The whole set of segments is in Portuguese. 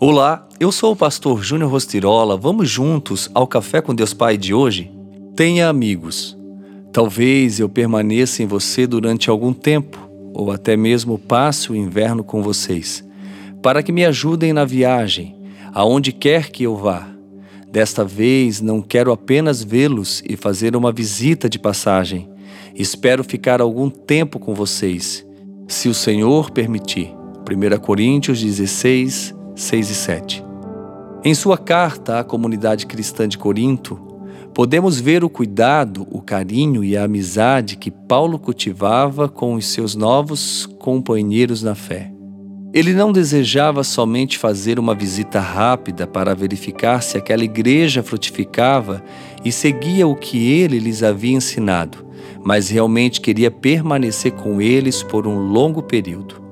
Olá, eu sou o pastor Júnior Rostirola. Vamos juntos ao Café com Deus Pai de hoje? Tenha amigos. Talvez eu permaneça em você durante algum tempo, ou até mesmo passe o inverno com vocês, para que me ajudem na viagem, aonde quer que eu vá. Desta vez não quero apenas vê-los e fazer uma visita de passagem. Espero ficar algum tempo com vocês, se o Senhor permitir. 1 Coríntios 16, 6 e 7. Em sua carta à comunidade cristã de Corinto, podemos ver o cuidado, o carinho e a amizade que Paulo cultivava com os seus novos companheiros na fé. Ele não desejava somente fazer uma visita rápida para verificar se aquela igreja frutificava e seguia o que ele lhes havia ensinado, mas realmente queria permanecer com eles por um longo período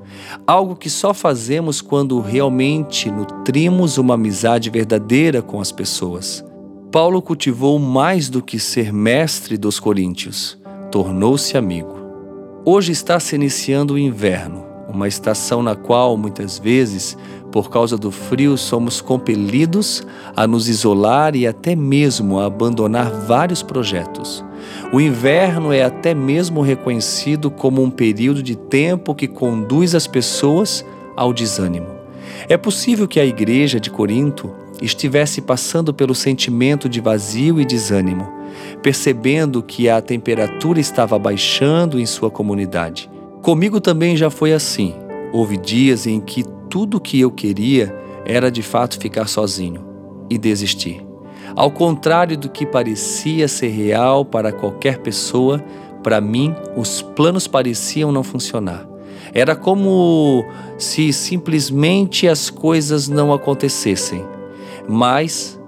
algo que só fazemos quando realmente nutrimos uma amizade verdadeira com as pessoas. Paulo cultivou mais do que ser mestre dos coríntios, tornou-se amigo. Hoje está se iniciando o inverno, uma estação na qual muitas vezes, por causa do frio, somos compelidos a nos isolar e até mesmo a abandonar vários projetos. O inverno é até mesmo reconhecido como um período de tempo que conduz as pessoas ao desânimo. É possível que a igreja de Corinto estivesse passando pelo sentimento de vazio e desânimo, percebendo que a temperatura estava baixando em sua comunidade. Comigo também já foi assim. Houve dias em que tudo o que eu queria era de fato ficar sozinho e desistir. Ao contrário do que parecia ser real para qualquer pessoa, para mim os planos pareciam não funcionar. Era como se simplesmente as coisas não acontecessem. Mas,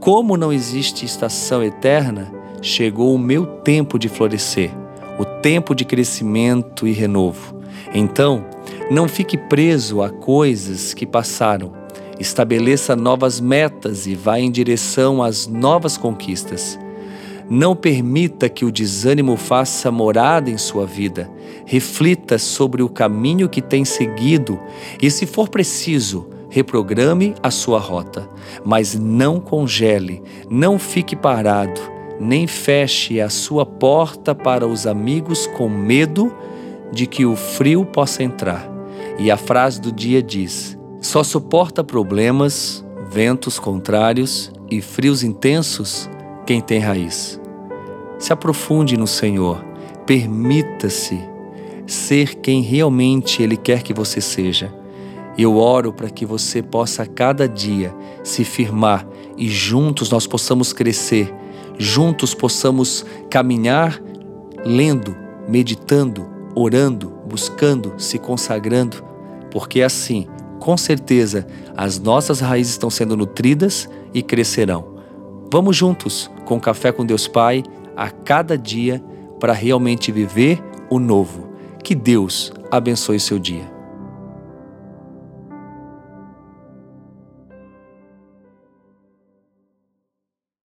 como não existe estação eterna, chegou o meu tempo de florescer, o tempo de crescimento e renovo. Então, não fique preso a coisas que passaram, Estabeleça novas metas e vá em direção às novas conquistas. Não permita que o desânimo faça morada em sua vida. Reflita sobre o caminho que tem seguido e, se for preciso, reprograme a sua rota. Mas não congele, não fique parado, nem feche a sua porta para os amigos com medo de que o frio possa entrar. E a frase do dia diz: só suporta problemas, ventos contrários e frios intensos quem tem raiz. Se aprofunde no Senhor, permita-se ser quem realmente Ele quer que você seja. Eu oro para que você possa cada dia se firmar e juntos nós possamos crescer, juntos possamos caminhar lendo, meditando, orando, buscando, se consagrando, porque assim com certeza as nossas raízes estão sendo nutridas e crescerão. Vamos juntos com Café com Deus Pai a cada dia para realmente viver o novo. Que Deus abençoe seu dia.